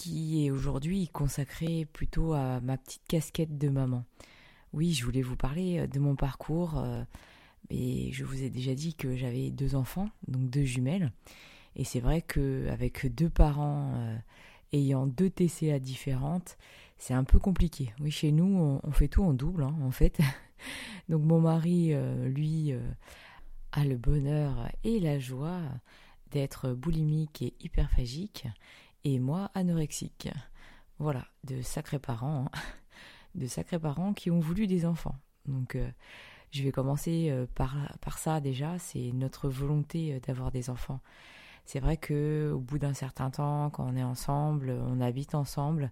qui est aujourd'hui consacré plutôt à ma petite casquette de maman. Oui, je voulais vous parler de mon parcours, euh, et je vous ai déjà dit que j'avais deux enfants, donc deux jumelles, et c'est vrai qu'avec deux parents euh, ayant deux TCA différentes, c'est un peu compliqué. Oui, chez nous, on, fait tout en double, hein, en fait. donc mon mari, euh, lui, a le bonheur et la joie d'être boulimique et hyperphagique, et moi anorexique. Voilà, de sacrés parents, hein. de sacrés parents qui ont voulu des enfants. Donc euh, je vais commencer euh, par, ça déjà, c'est notre volonté euh, d'avoir des enfants. C'est vrai que au bout d'un certain temps, quand on est ensemble, on habite ensemble,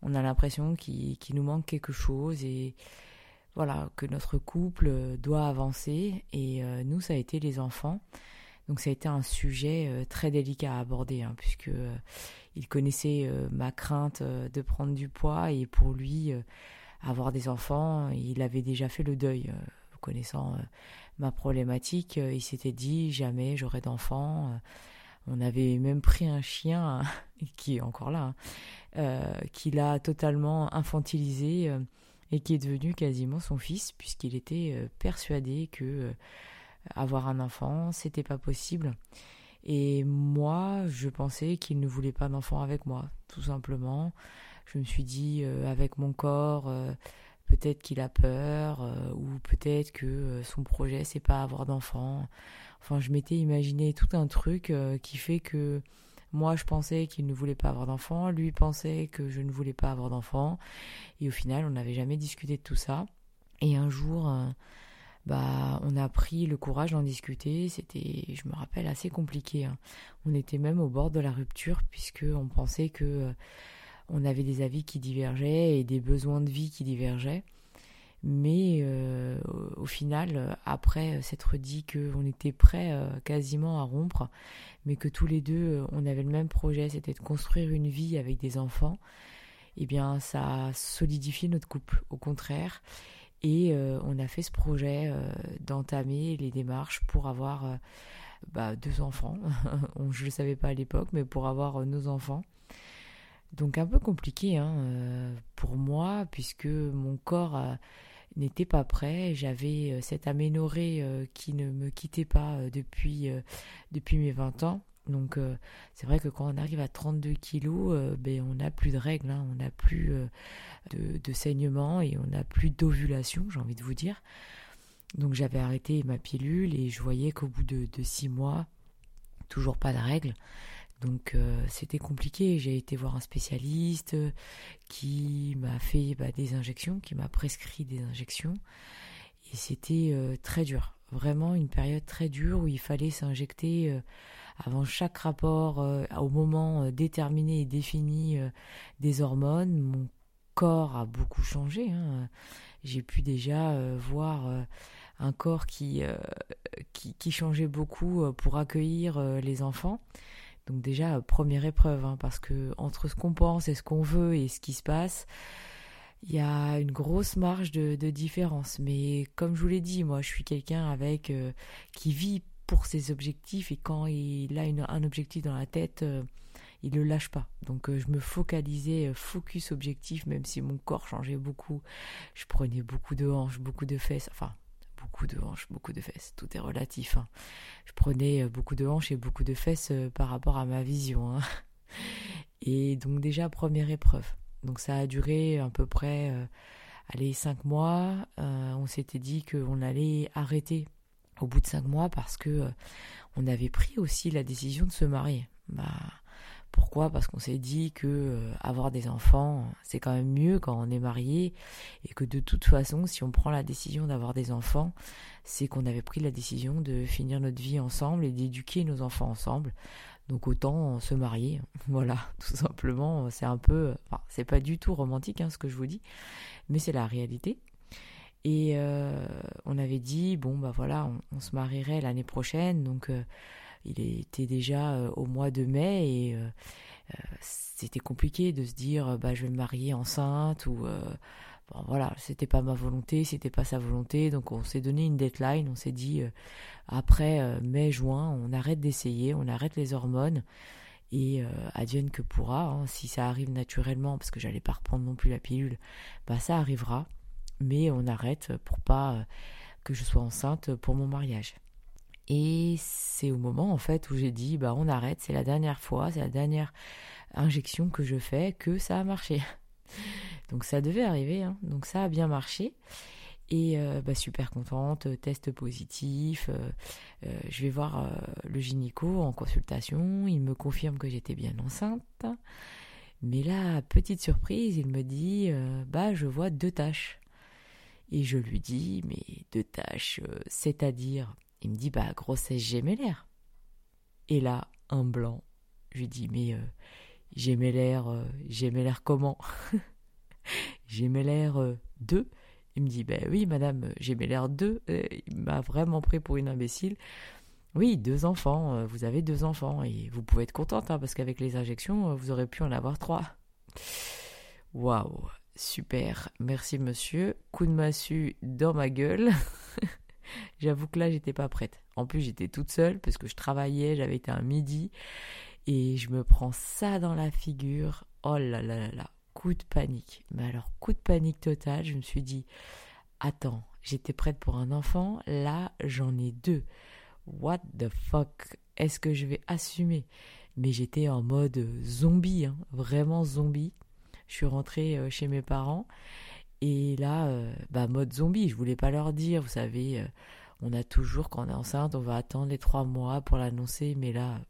on a l'impression qu'il nous manque quelque chose et voilà que notre couple doit avancer. Et nous, ça a été les enfants. Donc ça a été un sujet euh, très délicat à aborder, hein, puisque euh, il connaissait euh, ma crainte de prendre du poids et pour lui, avoir des enfants, il avait déjà fait le deuil. connaissant ma problématique, il s'était dit jamais j'aurai d'enfants. On avait même pris un chien qui est encore là, hein, qu'il a totalement infantilisé et qui est devenu quasiment son fils puisqu'il était persuadé que avoir un enfant, c'était pas possible. Et moi, je pensais qu'il ne voulait pas d'enfant avec moi, tout simplement. Je me suis dit, euh, avec mon corps, euh, peut-être qu'il a peur, euh, ou peut-être que son projet, c'est pas avoir d'enfant. Enfin, je m'étais imaginé tout un truc qui fait que moi, je pensais qu'il ne voulait pas avoir d'enfant, lui pensait que je ne voulais pas avoir d'enfant. Et au final, on n'avait jamais discuté de tout ça. Et un jour, bah, on a pris le courage d'en discuter. C'était, je me rappelle, assez compliqué. Hein. On était même au bord de la rupture puisque on pensait que euh, on avait des avis qui divergeaient et des besoins de vie qui divergeaient. Mais euh, au final, après s'être dit qu'on était prêt euh, quasiment à rompre, mais que tous les deux, on avait le même projet, c'était de construire une vie avec des enfants, eh bien, ça a solidifié notre couple. Au contraire, et euh, on a fait ce projet euh, d'entamer les démarches pour avoir euh, bah, deux enfants. je ne le savais pas à l'époque, mais pour avoir nos enfants. Donc un peu compliqué hein, pour moi, puisque mon corps n'était pas prêt. J'avais cette aménorrhée qui ne me quittait pas depuis, depuis mes 20 ans. Donc euh, c'est vrai que quand on arrive à 32 kilos, euh, ben, on n'a plus de règles, hein. on n'a plus euh, de, saignement et on n'a plus d'ovulation, j'ai envie de vous dire. Donc j'avais arrêté ma pilule et je voyais qu'au bout de, six mois, toujours pas de règles. Donc c'était compliqué. J'ai été voir un spécialiste qui m'a fait bah, des injections, qui m'a prescrit des injections. Et c'était très dur. Vraiment une période très dure où il fallait s'injecter avant chaque rapport, euh, au moment euh, déterminé et défini euh, des hormones, mon corps a beaucoup changé. Hein. J'ai pu déjà voir un corps qui, qui, changeait beaucoup pour accueillir les enfants. Donc déjà, première épreuve, hein, parce que entre ce qu'on pense et ce qu'on veut et ce qui se passe, il y a une grosse marge de, différence. Mais comme je vous l'ai dit, moi, je suis quelqu'un avec qui vit pour ses objectifs et quand il a un objectif dans la tête, euh, il le lâche pas. Donc euh, je me focalisais, euh, focus objectif, même si mon corps changeait beaucoup. Je prenais beaucoup de hanches, beaucoup de fesses, enfin beaucoup de hanches, beaucoup de fesses, tout est relatif. Hein. Je prenais beaucoup de hanches et beaucoup de fesses par rapport à ma vision. Hein. Et donc déjà première épreuve. Donc ça a duré à peu près, allez, cinq mois. on s'était dit qu'on allait arrêter au bout de cinq mois parce que euh, on avait pris aussi la décision de se marier. Bah, pourquoi? Parce qu'on s'est dit que euh, avoir des enfants, c'est quand même mieux quand on est marié et que de toute façon, si on prend la décision d'avoir des enfants, c'est qu'on avait pris la décision de finir notre vie ensemble et d'éduquer nos enfants ensemble. Donc autant se marier, voilà, tout simplement. C'est un peu, c'est pas du tout romantique hein, ce que je vous dis, mais c'est la réalité. Et euh, on avait dit bon bah voilà, on, se marierait l'année prochaine, donc euh, il était déjà euh, au mois de mai et c'était compliqué de se dire bah je vais me marier enceinte ou bon voilà, c'était pas ma volonté, c'était pas sa volonté, donc on s'est donné une deadline, on s'est dit après mai-juin, on arrête d'essayer, on arrête les hormones et advienne que pourra, hein, si ça arrive naturellement, parce que j'allais pas reprendre non plus la pilule, bah ça arrivera mais on arrête pour pas euh, que je sois enceinte pour mon mariage. Et c'est au moment en fait où j'ai dit bah on arrête, c'est la dernière fois, c'est la dernière injection que je fais que ça a marché. Donc ça devait arriver, hein. donc ça a bien marché. Et euh, bah, super contente, test positif. Euh, je vais voir le gynéco en consultation. Il me confirme que j'étais bien enceinte. Mais là, petite surprise, il me dit bah je vois deux taches. Et je lui dis, mais deux tâches, euh, c'est-à-dire Il me dit, bah, grossesse gémellaire. Et là, un blanc. Je lui dis, mais euh, gémellaire, euh, gémellaire comment? Gémellaire 2 Il me dit, ben oui, madame, gémellaire 2. il m'a vraiment pris pour une imbécile. Oui, deux enfants, vous avez deux enfants et vous pouvez être contente hein, parce qu'avec les injections, vous aurez pu en avoir trois. Waouh Super, merci monsieur. Coup de massue dans ma gueule. J'avoue que là, j'étais pas prête. En plus, j'étais toute seule parce que je travaillais, j'avais été un midi et je me prends ça dans la figure. Oh là là là là, coup de panique. Mais alors, coup de panique total, je me suis dit Attends, j'étais prête pour un enfant, là, j'en ai deux. What the fuck? Est-ce que je vais assumer? Mais j'étais en mode zombie, hein, vraiment zombie. Je suis rentrée euh, chez mes parents. Et là, euh, bah, mode zombie, je voulais pas leur dire, vous savez, euh, on a toujours, quand on est enceinte, on va attendre les trois mois pour l'annoncer, mais là,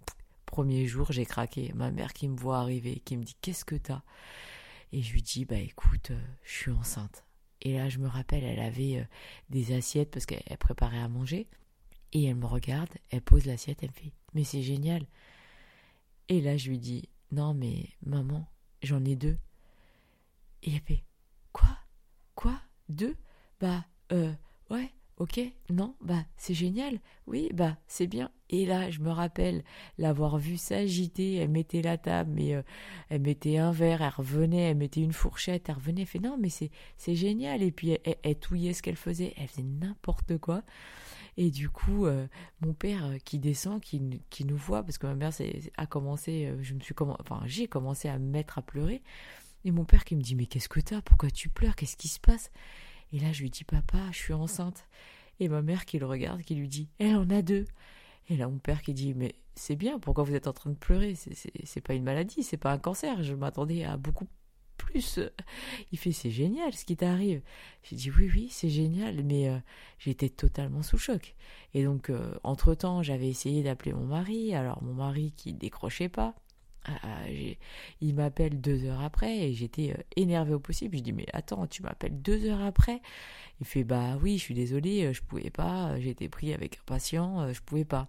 premier jour, j'ai craqué. Ma mère qui me voit arriver, qui me dit Qu'est-ce que t'as? Et je lui dis Bah écoute, je suis enceinte. Et là, je me rappelle, elle avait des assiettes parce qu'elle préparait à manger. Et elle me regarde, elle pose l'assiette, elle me fait Mais c'est génial. Et là, je lui dis Non, mais maman, j'en ai deux. Et il fait Quoi? Quoi? Deux? Bah, euh, ouais, ok, non, bah, c'est génial, oui, bah, c'est bien. Et là, je me rappelle l'avoir vue s'agiter, elle mettait la table, mais euh, elle mettait un verre, elle revenait, elle mettait une fourchette, elle revenait, elle fait non, mais c'est, génial. Et puis, elle, elle, touillait ce qu'elle faisait, elle faisait n'importe quoi. Et du coup, euh, mon père qui descend, qui, qui nous voit, parce que ma mère a commencé, je me suis enfin, j'ai commencé à me mettre à pleurer. Et mon père qui me dit Mais qu'est-ce que t'as? Pourquoi tu pleures? Qu'est-ce qui se passe? Et là, je lui dis Papa, je suis enceinte. Et ma mère qui le regarde, qui lui dit Elle en a deux. Et là, mon père qui dit Mais c'est bien, pourquoi vous êtes en train de pleurer? C'est pas une maladie, c'est pas un cancer. Je m'attendais à beaucoup plus. Il fait C'est génial ce qui t'arrive. J'ai dit Oui, oui, c'est génial, mais euh, j'étais totalement sous choc. Et donc, euh, entre-temps, j'avais essayé d'appeler mon mari. Alors, mon mari qui décrochait pas. Ah, ah, il m'appelle deux heures après et j'étais euh, énervée au possible. Je dis mais attends, tu m'appelles deux heures après? Il fait bah oui, je suis désolée, euh, je pouvais pas, euh, j'étais pris avec un patient, je pouvais pas.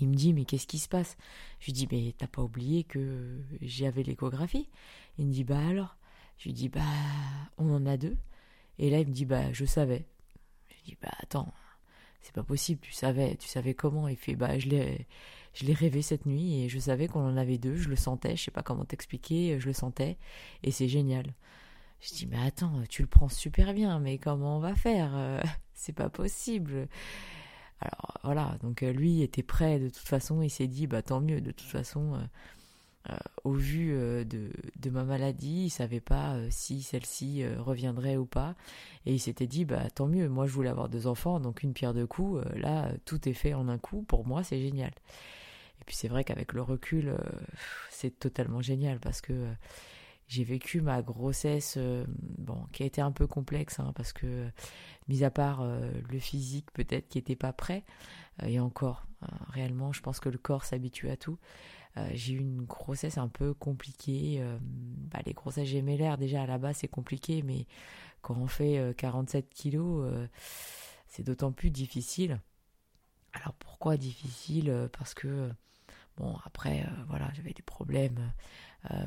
Il me dit mais qu'est-ce qui se passe? Je lui dis mais t'as pas oublié que j'avais l'échographie? Il me dit bah alors? Je lui dis bah on en a deux. Et là il me dit bah je savais. Je lui dis bah attends, c'est pas possible, tu savais, tu savais comment? Il fait bah je l'ai je l'ai rêvé cette nuit et je savais qu'on en avait deux, je le sentais, je sais pas comment t'expliquer, je le sentais. Et c'est génial. Je dis mais attends, tu le prends super bien, mais comment on va faire euh, C'est pas possible. Alors voilà, donc euh, lui était prêt de toute façon, il s'est dit bah tant mieux, de toute façon, euh, au vu de, de, ma maladie, il savait pas si celle-ci reviendrait ou pas, et il s'était dit bah tant mieux, moi je voulais avoir deux enfants, donc une pierre deux coups, là tout est fait en un coup, pour moi c'est génial. Et puis c'est vrai qu'avec le recul, euh, c'est totalement génial parce que euh, j'ai vécu ma grossesse, euh, bon, qui a été un peu complexe, hein, parce que, mis à part le physique peut-être qui n'était pas prêt, et encore, réellement, je pense que le corps s'habitue à tout. j'ai eu une grossesse un peu compliquée. Bah, les grossesses gémellaires, déjà à la base, c'est compliqué, mais quand on fait 47 kilos, c'est d'autant plus difficile. Alors pourquoi difficile Parce que Bon, après, voilà, j'avais des problèmes.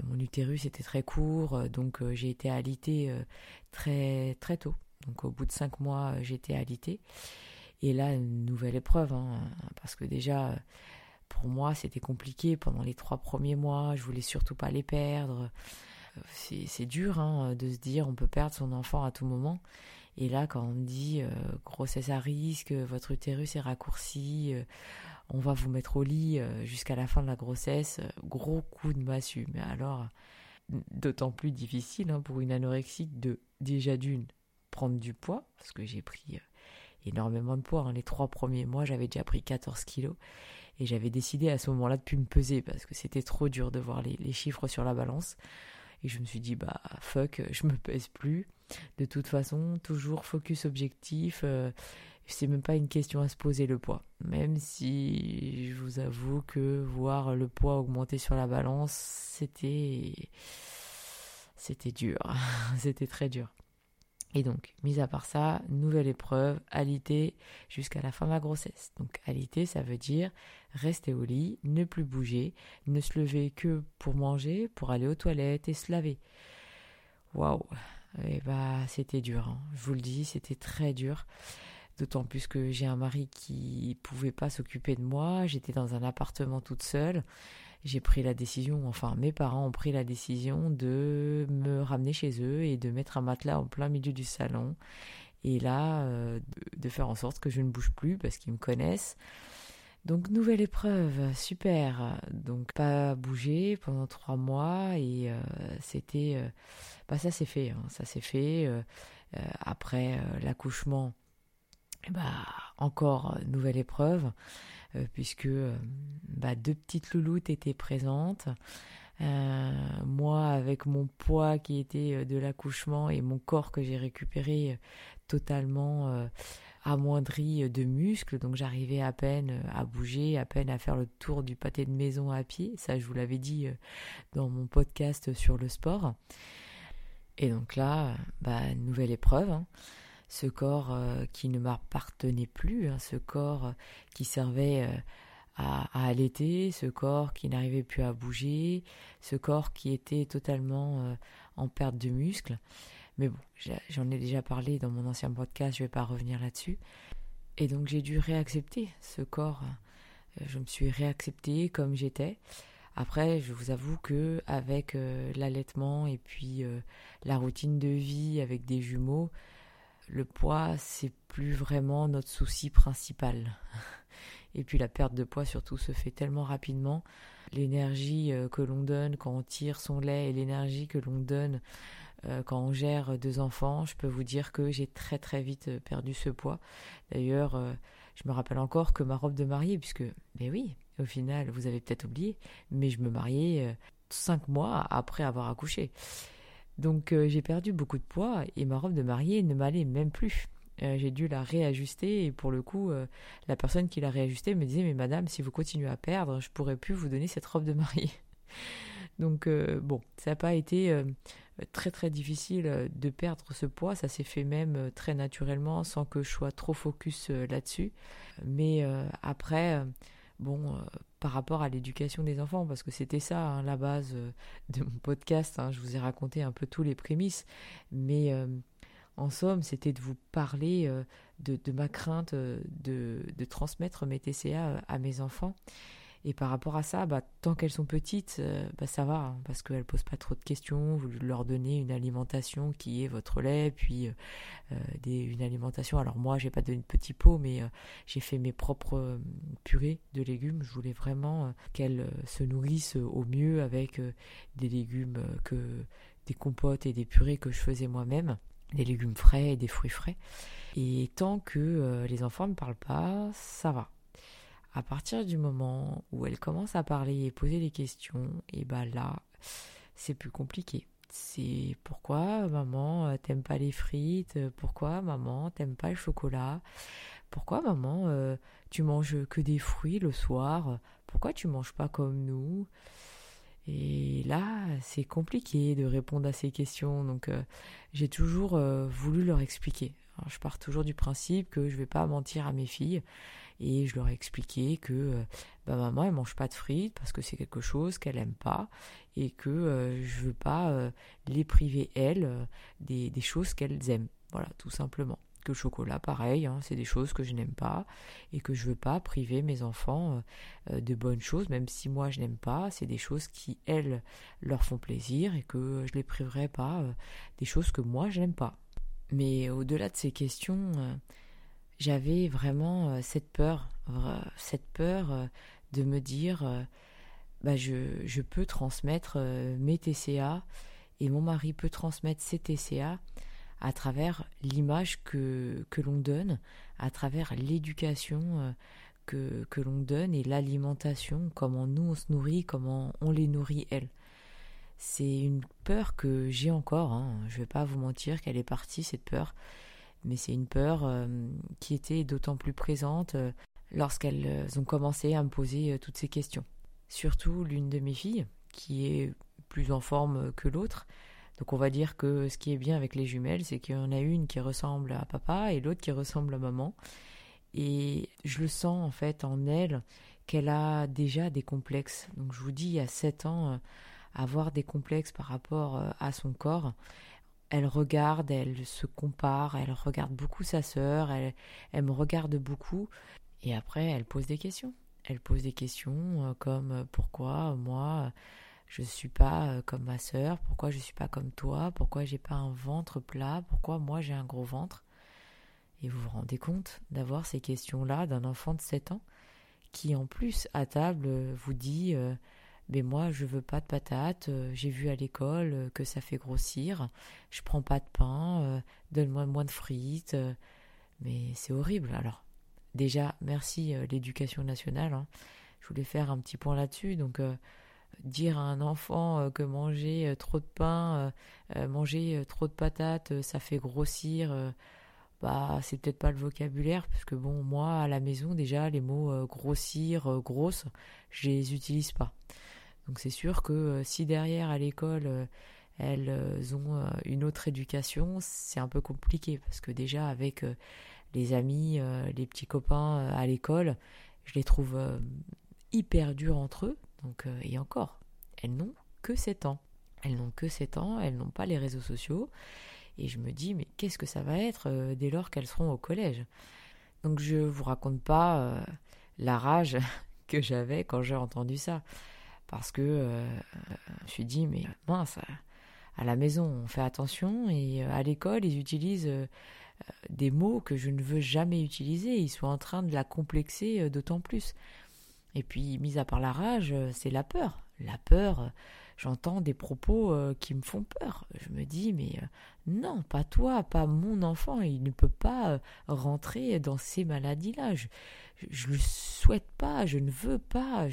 mon utérus était très court, donc j'ai été alitée très très tôt. Donc au bout de cinq mois, été alitée. Et là, une nouvelle épreuve, hein, parce que déjà, pour moi, c'était compliqué pendant les trois premiers mois. Je voulais surtout pas les perdre. C'est dur hein, de se dire on peut perdre son enfant à tout moment. Et là, quand on dit euh, grossesse à risque, votre utérus est raccourci, euh, on va vous mettre au lit euh, jusqu'à la fin de la grossesse, gros coup de massue. Mais alors, d'autant plus difficile hein, pour une anorexique de déjà d'une prendre du poids, parce que j'ai pris énormément de poids. Hein. Les trois premiers mois, j'avais déjà pris 14 kilos. Et j'avais décidé à ce moment-là de plus me peser parce que c'était trop dur de voir les, chiffres sur la balance. Et je me suis dit, bah fuck, je me pèse plus. De toute façon, toujours focus objectif. Euh, c'est même pas une question à se poser le poids. Même si je vous avoue que voir le poids augmenter sur la balance, c'était. C'était dur. c'était très dur. Et donc, mis à part ça, nouvelle épreuve, alité jusqu'à la fin de la grossesse. Donc, alité, ça veut dire rester au lit, ne plus bouger, ne se lever que pour manger, pour aller aux toilettes et se laver. Waouh Et eh bah, c'était dur, hein. je vous le dis, c'était très dur. D'autant plus que j'ai un mari qui pouvait pas s'occuper de moi, j'étais dans un appartement toute seule j'ai pris la décision, enfin mes parents ont pris la décision de me ramener chez eux et de mettre un matelas en plein milieu du salon et là euh, de faire en sorte que je ne bouge plus parce qu'ils me connaissent. Donc nouvelle épreuve, super. Donc pas bouger pendant trois mois et euh, c'était, euh, bah ça s'est fait, hein. ça s'est fait. après l'accouchement, bah encore nouvelle épreuve. Euh, puisque euh, bah, deux petites louloutes étaient présentes. Euh, moi, avec mon poids qui était de l'accouchement et mon corps que j'ai récupéré totalement amoindri de muscles, donc j'arrivais à peine à bouger, à peine à faire le tour du pâté de maison à pied. Ça, je vous l'avais dit dans mon podcast sur le sport. Et donc là, bah, nouvelle épreuve. Hein ce corps euh, qui ne m'appartenait plus, hein, ce corps euh, qui servait euh, à, allaiter, ce corps qui n'arrivait plus à bouger, ce corps qui était totalement en perte de muscles. Mais bon, j'en ai déjà parlé dans mon ancien podcast, je ne vais pas revenir là-dessus. Et donc j'ai dû réaccepter ce corps. Je me suis réacceptée comme j'étais. Après, je vous avoue que avec l'allaitement et puis la routine de vie avec des jumeaux, le poids, c'est plus vraiment notre souci principal. Et puis la perte de poids surtout se fait tellement rapidement. L'énergie euh, que l'on donne quand on tire son lait et l'énergie que l'on donne euh, quand on gère deux enfants, je peux vous dire que j'ai très très vite euh, perdu ce poids. D'ailleurs, je me rappelle encore que ma robe de mariée, puisque, mais oui, au final, vous avez peut-être oublié, mais je me mariais cinq mois après avoir accouché. Donc euh, j'ai perdu beaucoup de poids et ma robe de mariée ne m'allait même plus. Euh, j'ai dû la réajuster et pour le coup, euh, la personne qui l'a réajustée me disait mais madame, si vous continuez à perdre, je pourrais plus vous donner cette robe de mariée. Donc bon, ça n'a pas été très très difficile de perdre ce poids, ça s'est fait même très naturellement sans que je sois trop focus là-dessus. Mais après, bon, par rapport à l'éducation des enfants, parce que c'était ça hein, la base euh, de mon podcast. Hein. je vous ai raconté un peu tous les prémices, mais euh, en somme, c'était de vous parler euh, de, ma crainte de, transmettre mes TCA à mes enfants et par rapport à ça, bah, tant qu'elles sont petites, euh, bah, ça va, hein, parce qu'elles posent pas trop de questions. Vous leur donnez une alimentation qui est votre lait, puis euh, euh, des, une alimentation. Alors moi, j'ai pas donné de petits pots, mais j'ai fait mes propres purées de légumes. Je voulais vraiment qu'elles se nourrissent au mieux avec des légumes que des compotes et des purées que je faisais moi-même, des légumes frais et des fruits frais. Et tant que les enfants ne parlent pas, ça va à partir du moment où elle commence à parler et poser des questions, et ben là, c'est plus compliqué. C'est pourquoi maman euh, t'aimes pas les frites, pourquoi maman t'aimes pas le chocolat, pourquoi maman euh, tu manges que des fruits le soir, pourquoi tu manges pas comme nous? Et là, c'est compliqué de répondre à ces questions, donc euh, j'ai toujours voulu leur expliquer. je pars toujours du principe que je vais pas mentir à mes filles et je leur ai expliqué que euh, bah, maman elle mange pas de frites parce que c'est quelque chose qu'elle aime pas et que euh, je veux pas euh, les priver elles des, choses qu'elles aiment. Voilà tout simplement. Que le chocolat pareil hein, c'est des choses que je n'aime pas et que je veux pas priver mes enfants de bonnes choses même si moi je n'aime pas. C'est des choses qui elles leur font plaisir et que je les priverai pas des choses que moi je n'aime pas. Mais au-delà de ces questions j'avais vraiment euh, cette peur, cette peur euh, de me dire, euh, bah je, peux transmettre mes TCA et mon mari peut transmettre ses TCA à travers l'image que, l'on donne, à travers l'éducation que, que l'on donne et l'alimentation, comment nous on se nourrit, comment on les nourrit elles. C'est une peur que j'ai encore, hein. je ne vais pas vous mentir qu'elle est partie, cette peur mais c'est une peur euh, qui était d'autant plus présente euh, lorsqu'elles euh, ont commencé à me poser toutes ces questions. Surtout l'une de mes filles, qui est plus en forme que l'autre. Donc on va dire que ce qui est bien avec les jumelles, c'est qu'il y en a une qui ressemble à papa et l'autre qui ressemble à maman. Et je le sens en fait en elle qu'elle a déjà des complexes. Donc je vous dis, à 7 ans, avoir des complexes par rapport à son corps, elle regarde, elle se compare, elle regarde beaucoup sa sœur, elle, me regarde beaucoup, et après elle pose des questions. Elle pose des questions euh, comme euh, pourquoi moi je ne suis pas euh, comme ma sœur, pourquoi je ne suis pas comme toi, pourquoi j'ai pas un ventre plat, pourquoi moi j'ai un gros ventre. Et vous vous rendez compte d'avoir ces questions-là d'un enfant de 7 ans qui en plus à table vous dit mais moi je veux pas de patates, euh, j'ai vu à l'école euh, que ça fait grossir, je prends pas de pain, euh, donne-moi moins de frites, mais c'est horrible. Alors déjà merci l'éducation nationale, hein. je voulais faire un petit point là-dessus, donc dire à un enfant que manger trop de pain, manger trop de patates, ça fait grossir. bah, c'est peut-être pas le vocabulaire, parce que bon, moi, à la maison, déjà, les mots grossir, grosse, je les utilise pas. Donc c'est sûr que euh, si derrière à l'école euh, elles euh, ont une autre éducation, c'est un peu compliqué parce que déjà avec les amis, les petits copains à l'école, je les trouve hyper durs entre eux. Et encore, elles n'ont que 7 ans. Elles n'ont que 7 ans, elles n'ont pas les réseaux sociaux. Et je me dis, mais qu'est-ce que ça va être dès lors qu'elles seront au collège? Donc je vous raconte pas la rage que j'avais quand j'ai entendu ça parce que euh, je me suis dit, mais mince, à la maison, on fait attention et euh, à l'école, ils utilisent euh, des mots que je ne veux jamais utiliser. Ils sont en train de la complexer d'autant plus. Et puis, mis à part la rage, c'est la peur. La peur, j'entends des propos qui me font peur. Je me dis, mais non, pas toi, pas mon enfant. Il ne peut pas rentrer dans ces maladies-là. Je, je le souhaite pas, je ne veux pas,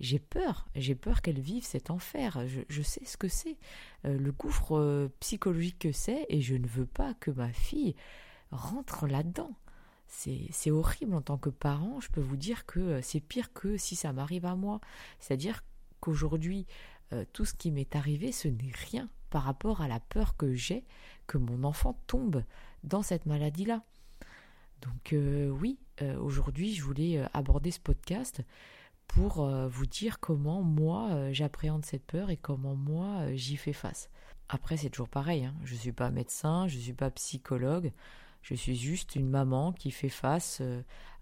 j'ai peur, j'ai peur qu'elle vive cet enfer, je, sais ce que c'est, euh, le gouffre euh, psychologique que c'est, et je ne veux pas que ma fille rentre là-dedans. C'est horrible en tant que parent, je peux vous dire que euh, c'est pire que si ça m'arrive à moi. C'est-à-dire qu'aujourd'hui, tout ce qui m'est arrivé, ce n'est rien par rapport à la peur que j'ai que mon enfant tombe dans cette maladie-là. Donc oui, euh, aujourd'hui, je voulais euh, aborder ce podcast pour euh, vous dire comment moi j'appréhende cette peur et comment moi j'y fais face. Après, c'est toujours pareil, hein. je ne suis pas médecin, je ne suis pas psychologue, je suis juste une maman qui fait face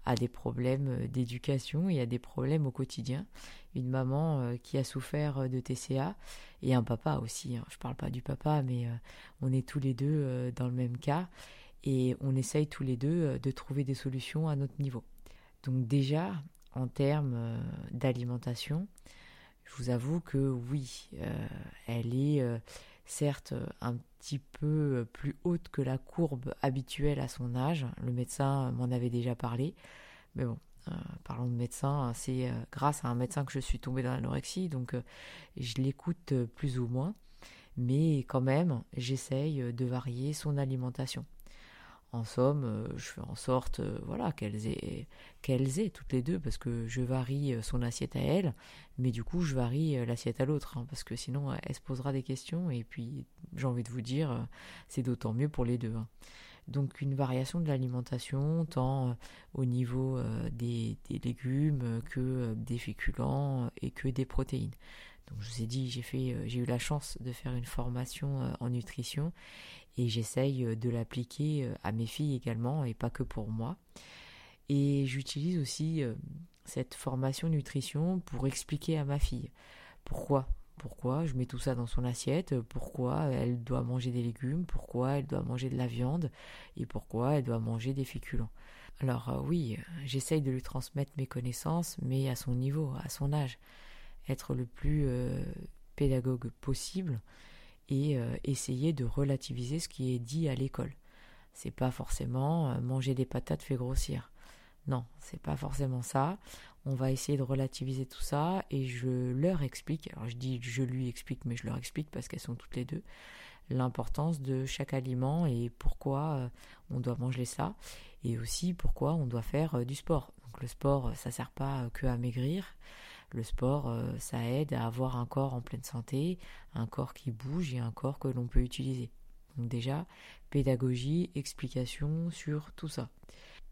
à des problèmes d'éducation et à des problèmes au quotidien. Une maman qui a souffert de TCA et un papa aussi. Hein. Je ne parle pas du papa, mais on est tous les deux dans le même cas et on essaye tous les deux euh, de trouver des solutions à notre niveau. Donc déjà, en termes euh, d'alimentation, je vous avoue que oui, euh, elle est certes un petit peu plus haute que la courbe habituelle à son âge. Le médecin m'en avait déjà parlé. Mais bon, parlons de médecin, c'est grâce à un médecin que je suis tombée dans l'anorexie, donc je l'écoute plus ou moins. Mais quand même, j'essaye de varier son alimentation. En somme, euh, je fais en sorte euh, voilà, qu'elles aient, qu'elles aient toutes les deux, parce que je varie euh, son assiette à elle, mais du coup je varie l'assiette à l'autre, hein, parce que sinon elle se posera des questions, et puis j'ai envie de vous dire, c'est d'autant mieux pour les deux. Hein. Donc une variation de l'alimentation, tant au niveau des, légumes que des féculents et que des protéines. Donc je vous ai dit, j'ai eu la chance de faire une formation en nutrition et j'essaye de l'appliquer à mes filles également et pas que pour moi. Et j'utilise aussi cette formation nutrition pour expliquer à ma fille. Pourquoi? Pourquoi je mets tout ça dans son assiette, pourquoi elle doit manger des légumes, pourquoi elle doit manger de la viande? Et pourquoi elle doit manger des féculents? Alors euh, oui, j'essaye de lui transmettre mes connaissances, mais à son niveau, à son âge, être le plus euh, pédagogue possible et euh, essayer de relativiser ce qui est dit à l'école. C'est pas forcément manger des patates fait grossir. Non, c'est pas forcément ça. On va essayer de relativiser tout ça et je leur explique, alors je dis je lui explique, mais je leur explique parce qu'elles sont toutes les deux, l'importance de chaque aliment et pourquoi euh, on doit manger ça et aussi pourquoi on doit faire euh, du sport. Donc le sport, ça sert pas que à maigrir. Le sport, euh, ça aide à avoir un corps en pleine santé, un corps qui bouge et un corps que l'on peut utiliser. Donc déjà, pédagogie, explication sur tout ça.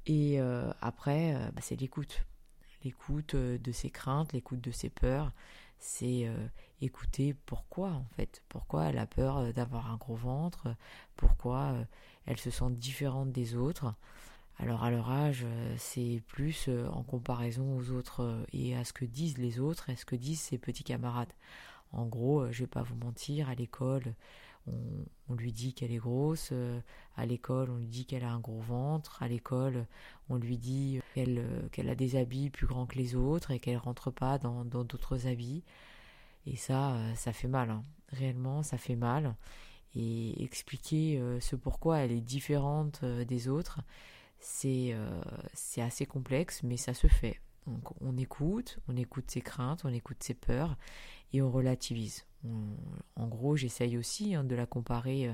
Et euh, après, euh, bah, c'est l'écoute. L'écoute de ses craintes, l'écoute de ses peurs. C'est écouter pourquoi, en fait. Pourquoi elle a peur d'avoir un gros ventre. Pourquoi elle se sent différente des autres. Alors à leur âge, c'est plus en comparaison aux autres et à ce que disent les autres et à ce que disent ses petits camarades. En gros, je vais pas vous mentir, à l'école, on, lui dit qu'elle est grosse, euh, à l'école on lui dit qu'elle a un gros ventre, à l'école on lui dit qu'elle euh, a des habits plus grands que les autres et qu'elle rentre pas dans d'autres habits. Et ça, euh, ça fait mal, hein. réellement ça fait mal. Et expliquer ce pourquoi elle est différente des autres, c'est c'est assez complexe, mais ça se fait. Donc on écoute, on écoute ses craintes, on écoute ses peurs et on relativise. En gros, j'essaye aussi hein, de la comparer euh,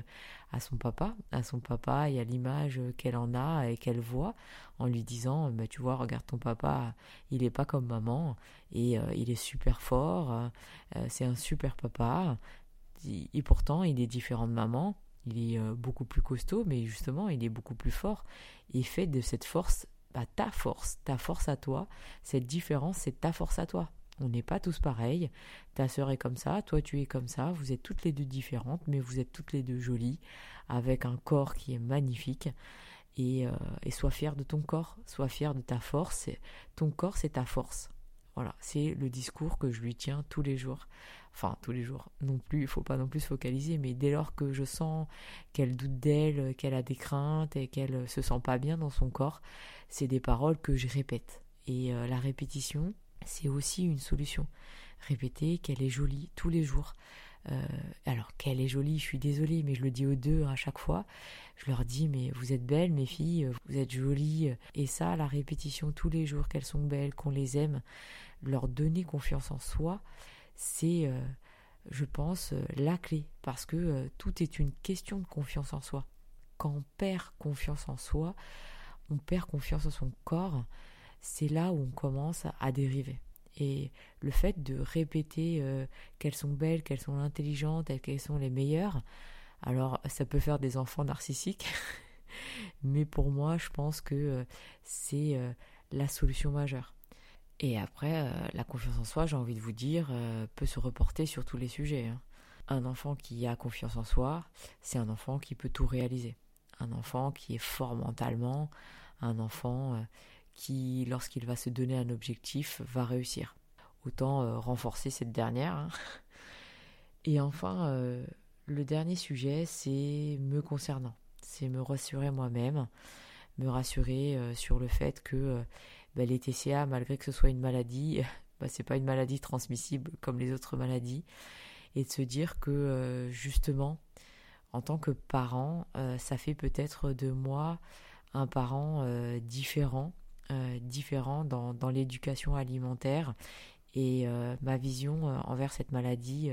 à son papa, à son papa et à l'image qu'elle en a et qu'elle voit, en lui disant, bah, tu vois, regarde ton papa, il n'est pas comme maman et euh, il est super fort, euh, c'est un super papa, et pourtant il est différent de maman, il est beaucoup plus costaud, mais justement il est beaucoup plus fort, et fait de cette force bah, ta force, ta force à toi, cette différence, c'est ta force à toi. On n'est pas tous pareils. Ta sœur est comme ça, toi tu es comme ça. Vous êtes toutes les deux différentes, mais vous êtes toutes les deux jolies, avec un corps qui est magnifique. Et, euh, et sois fier de ton corps, sois fier de ta force. Ton corps, c'est ta force. Voilà, c'est le discours que je lui tiens tous les jours. Enfin, tous les jours non plus, il faut pas non plus se focaliser, mais dès lors que je sens qu'elle doute d'elle, qu'elle a des craintes et qu'elle se sent pas bien dans son corps, c'est des paroles que je répète. Et euh, la répétition, c'est aussi une solution. Répéter qu'elle est jolie tous les jours. Euh, alors qu'elle est jolie, je suis désolée, mais je le dis aux deux à chaque fois. Je leur dis, mais vous êtes belles, mes filles, vous êtes jolies. Et ça, la répétition tous les jours, qu'elles sont belles, qu'on les aime, leur donner confiance en soi, c'est, euh, je pense, euh, la clé. Parce que tout est une question de confiance en soi. Quand on perd confiance en soi, on perd confiance en son corps, c'est là où on commence à dériver. Et le fait de répéter euh, qu'elles sont belles, qu'elles sont intelligentes qu'elles sont les meilleures, alors ça peut faire des enfants narcissiques, mais pour moi, je pense que euh, c'est euh, la solution majeure. Et après, la confiance en soi, j'ai envie de vous dire, peut se reporter sur tous les sujets. Hein. Un enfant qui a confiance en soi, c'est un enfant qui peut tout réaliser. Un enfant qui est fort mentalement, un enfant qui, lorsqu'il va se donner un objectif, va réussir. Autant euh, renforcer cette dernière. Hein. Et enfin, euh, le dernier sujet, c'est me concernant. C'est me rassurer moi-même, me rassurer euh, sur le fait que bah, les TCA, malgré que ce soit une maladie, bah, c'est pas une maladie transmissible comme les autres maladies. Et de se dire que justement, en tant que parent, ça fait peut-être de moi un parent différent euh, différent dans, dans l'éducation alimentaire et euh, ma vision euh, envers cette maladie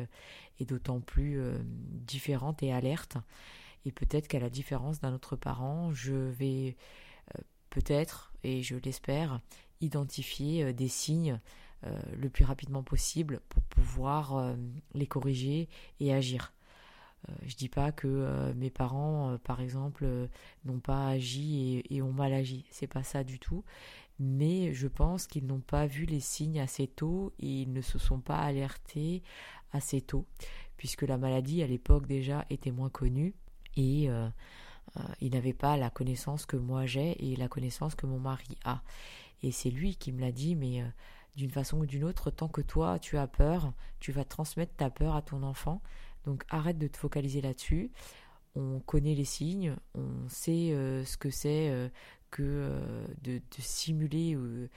est d'autant plus différente et alerte. Et peut-être qu'à la différence d'un autre parent, je vais peut-être, et je l'espère, identifier des signes le plus rapidement possible pour pouvoir les corriger et agir. Je dis pas que mes parents, par exemple, n'ont pas agi et, ont mal agi. C'est pas ça du tout. Mais je pense qu'ils n'ont pas vu les signes assez tôt et ils ne se sont pas alertés assez tôt, puisque la maladie à l'époque déjà était moins connue et euh, euh, il n'avait pas la connaissance que moi j'ai et la connaissance que mon mari a. Et c'est lui qui me l'a dit, mais euh, d'une façon ou d'une autre, tant que toi tu as peur, tu vas transmettre ta peur à ton enfant. Donc arrête de te focaliser là-dessus. On connaît les signes, on sait ce que c'est que de, simuler ou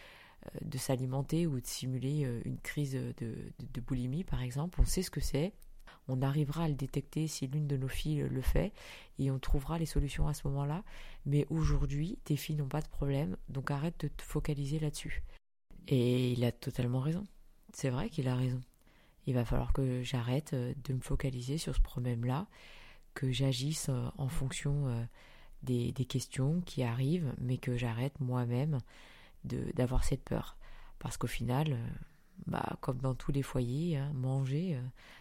de s'alimenter ou de simuler une crise de, boulimie par exemple. On sait ce que c'est on arrivera à le détecter si l'une de nos filles le fait et on trouvera les solutions à ce moment-là. Mais aujourd'hui, tes filles n'ont pas de problème, donc arrête de te focaliser là-dessus. Et il a totalement raison. C'est vrai qu'il a raison. Il va falloir que j'arrête euh, de me focaliser sur ce problème-là, que j'agisse euh, en fonction euh, des, questions qui arrivent, mais que j'arrête moi-même d'avoir cette peur. Parce qu'au final, bah, comme dans tous les foyers, hein, manger,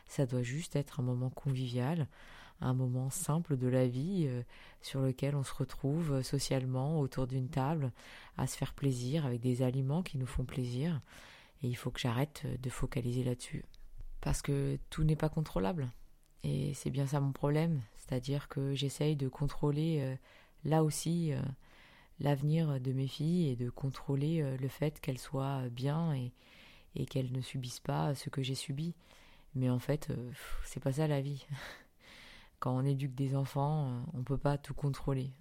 ça doit juste être un moment convivial, un moment simple de la vie sur lequel on se retrouve socialement autour d'une table à se faire plaisir avec des aliments qui nous font plaisir. Et il faut que j'arrête de focaliser là-dessus. Parce que tout n'est pas contrôlable. Et c'est bien ça mon problème. C'est-à-dire que j'essaye de contrôler là aussi l'avenir de mes filles et de contrôler le fait qu'elles soient bien et, et qu'elles ne subissent pas ce que j'ai subi. Mais en fait, euh, c'est pas ça la vie. Quand on éduque des enfants, euh, on peut pas tout contrôler.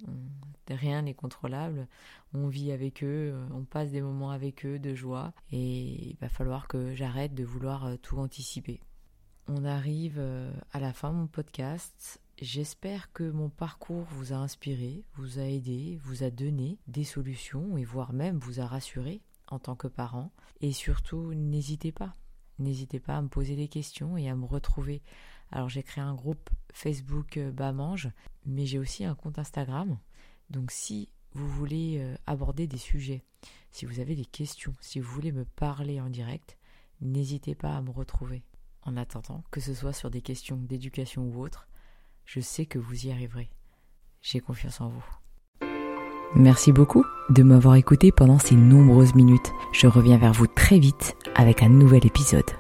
rien n'est contrôlable. On vit avec eux, euh, on passe des moments avec eux de joie et il va falloir que j'arrête de vouloir tout anticiper. On arrive à la fin de mon podcast. J'espère que mon parcours vous a inspiré, vous a aidé, vous a donné des solutions et voire même vous a rassuré en tant que parent. Et surtout, n'hésitez pas. N'hésitez pas à me poser des questions et à me retrouver. Alors j'ai créé un groupe Facebook euh, Bamange, mais j'ai aussi un compte Instagram. Donc si vous voulez euh, aborder des sujets, si vous avez des questions, si vous voulez me parler en direct, n'hésitez pas à me retrouver. En attendant, que ce soit sur des questions d'éducation ou autres, je sais que vous y arriverez. J'ai confiance en vous. Merci beaucoup de m'avoir écouté pendant ces nombreuses minutes. Je reviens vers vous très vite avec un nouvel épisode.